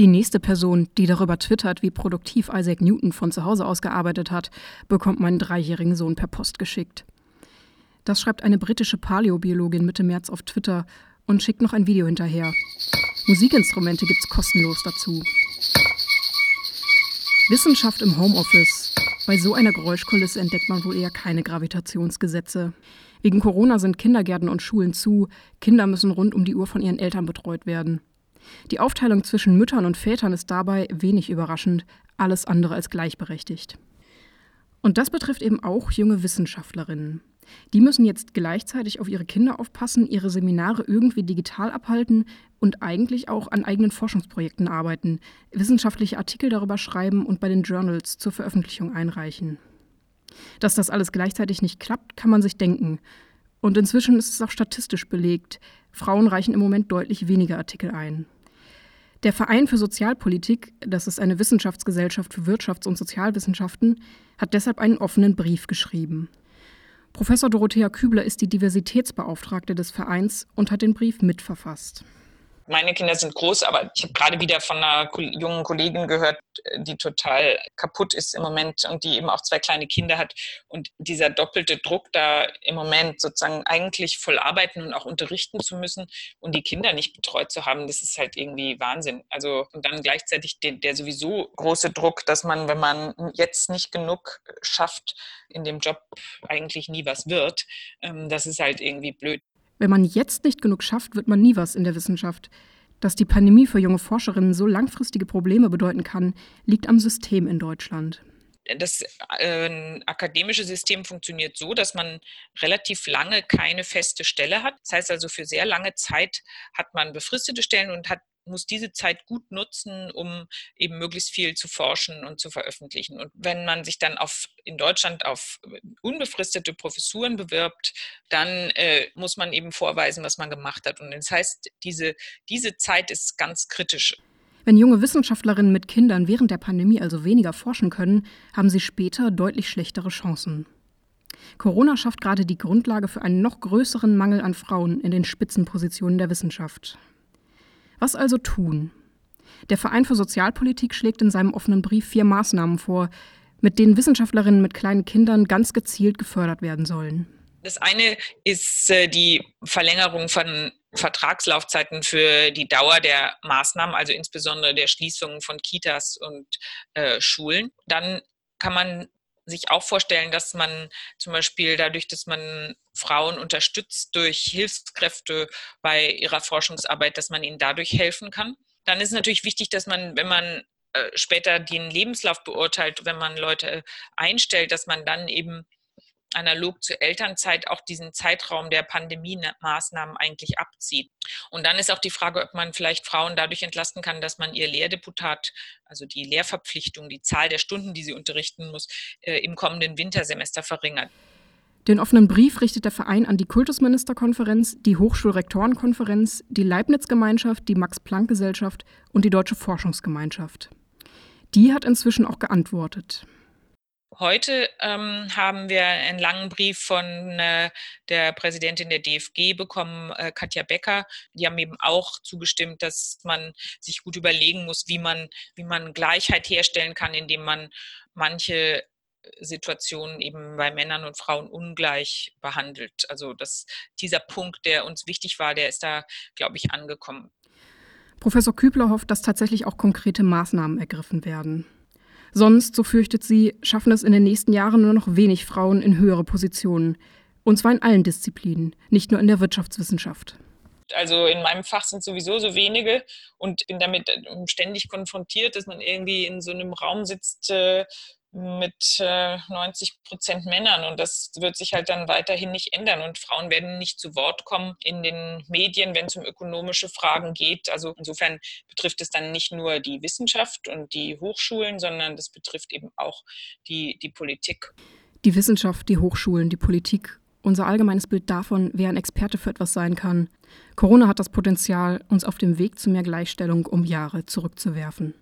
Die nächste Person, die darüber twittert, wie produktiv Isaac Newton von zu Hause aus gearbeitet hat, bekommt meinen dreijährigen Sohn per Post geschickt. Das schreibt eine britische Paläobiologin Mitte März auf Twitter und schickt noch ein Video hinterher. Musikinstrumente gibt's kostenlos dazu. Wissenschaft im Homeoffice. Bei so einer Geräuschkulisse entdeckt man wohl eher keine Gravitationsgesetze. Wegen Corona sind Kindergärten und Schulen zu. Kinder müssen rund um die Uhr von ihren Eltern betreut werden. Die Aufteilung zwischen Müttern und Vätern ist dabei wenig überraschend, alles andere als gleichberechtigt. Und das betrifft eben auch junge Wissenschaftlerinnen. Die müssen jetzt gleichzeitig auf ihre Kinder aufpassen, ihre Seminare irgendwie digital abhalten und eigentlich auch an eigenen Forschungsprojekten arbeiten, wissenschaftliche Artikel darüber schreiben und bei den Journals zur Veröffentlichung einreichen. Dass das alles gleichzeitig nicht klappt, kann man sich denken. Und inzwischen ist es auch statistisch belegt. Frauen reichen im Moment deutlich weniger Artikel ein. Der Verein für Sozialpolitik, das ist eine Wissenschaftsgesellschaft für Wirtschafts- und Sozialwissenschaften, hat deshalb einen offenen Brief geschrieben. Professor Dorothea Kübler ist die Diversitätsbeauftragte des Vereins und hat den Brief mitverfasst meine Kinder sind groß, aber ich habe gerade wieder von einer jungen Kollegin gehört, die total kaputt ist im Moment und die eben auch zwei kleine Kinder hat. Und dieser doppelte Druck da im Moment sozusagen eigentlich voll arbeiten und auch unterrichten zu müssen und die Kinder nicht betreut zu haben, das ist halt irgendwie Wahnsinn. Also und dann gleichzeitig der, der sowieso große Druck, dass man, wenn man jetzt nicht genug schafft, in dem Job eigentlich nie was wird, ähm, das ist halt irgendwie blöd. Wenn man jetzt nicht genug schafft, wird man nie was in der Wissenschaft. Dass die Pandemie für junge Forscherinnen so langfristige Probleme bedeuten kann, liegt am System in Deutschland das äh, akademische System funktioniert so, dass man relativ lange keine feste Stelle hat. Das heißt also, für sehr lange Zeit hat man befristete Stellen und hat muss diese Zeit gut nutzen, um eben möglichst viel zu forschen und zu veröffentlichen. Und wenn man sich dann auf, in Deutschland auf unbefristete Professuren bewirbt, dann äh, muss man eben vorweisen, was man gemacht hat. Und das heißt, diese, diese Zeit ist ganz kritisch. Wenn junge Wissenschaftlerinnen mit Kindern während der Pandemie also weniger forschen können, haben sie später deutlich schlechtere Chancen. Corona schafft gerade die Grundlage für einen noch größeren Mangel an Frauen in den Spitzenpositionen der Wissenschaft. Was also tun? Der Verein für Sozialpolitik schlägt in seinem offenen Brief vier Maßnahmen vor, mit denen Wissenschaftlerinnen mit kleinen Kindern ganz gezielt gefördert werden sollen. Das eine ist äh, die Verlängerung von Vertragslaufzeiten für die Dauer der Maßnahmen, also insbesondere der Schließung von Kitas und äh, Schulen. Dann kann man sich auch vorstellen, dass man zum Beispiel dadurch, dass man Frauen unterstützt durch Hilfskräfte bei ihrer Forschungsarbeit, dass man ihnen dadurch helfen kann. Dann ist natürlich wichtig, dass man, wenn man äh, später den Lebenslauf beurteilt, wenn man Leute einstellt, dass man dann eben analog zur Elternzeit auch diesen Zeitraum der Pandemie-Maßnahmen eigentlich abzieht. Und dann ist auch die Frage, ob man vielleicht Frauen dadurch entlasten kann, dass man ihr Lehrdeputat, also die Lehrverpflichtung, die Zahl der Stunden, die sie unterrichten muss, äh, im kommenden Wintersemester verringert. Den offenen Brief richtet der Verein an die Kultusministerkonferenz, die Hochschulrektorenkonferenz, die Leibniz-Gemeinschaft, die Max-Planck-Gesellschaft und die Deutsche Forschungsgemeinschaft. Die hat inzwischen auch geantwortet. Heute ähm, haben wir einen langen Brief von äh, der Präsidentin der DFG bekommen, äh, Katja Becker. Die haben eben auch zugestimmt, dass man sich gut überlegen muss, wie man, wie man Gleichheit herstellen kann, indem man manche Situationen eben bei Männern und Frauen ungleich behandelt. Also das, dieser Punkt, der uns wichtig war, der ist da, glaube ich, angekommen. Professor Kübler hofft, dass tatsächlich auch konkrete Maßnahmen ergriffen werden. Sonst, so fürchtet sie, schaffen es in den nächsten Jahren nur noch wenig Frauen in höhere Positionen. Und zwar in allen Disziplinen, nicht nur in der Wirtschaftswissenschaft. Also in meinem Fach sind sowieso so wenige und bin damit ständig konfrontiert, dass man irgendwie in so einem Raum sitzt, äh, mit äh, 90 Prozent Männern und das wird sich halt dann weiterhin nicht ändern und Frauen werden nicht zu Wort kommen in den Medien, wenn es um ökonomische Fragen geht. Also insofern betrifft es dann nicht nur die Wissenschaft und die Hochschulen, sondern das betrifft eben auch die, die Politik. Die Wissenschaft, die Hochschulen, die Politik, unser allgemeines Bild davon, wer ein Experte für etwas sein kann. Corona hat das Potenzial, uns auf dem Weg zu mehr Gleichstellung um Jahre zurückzuwerfen.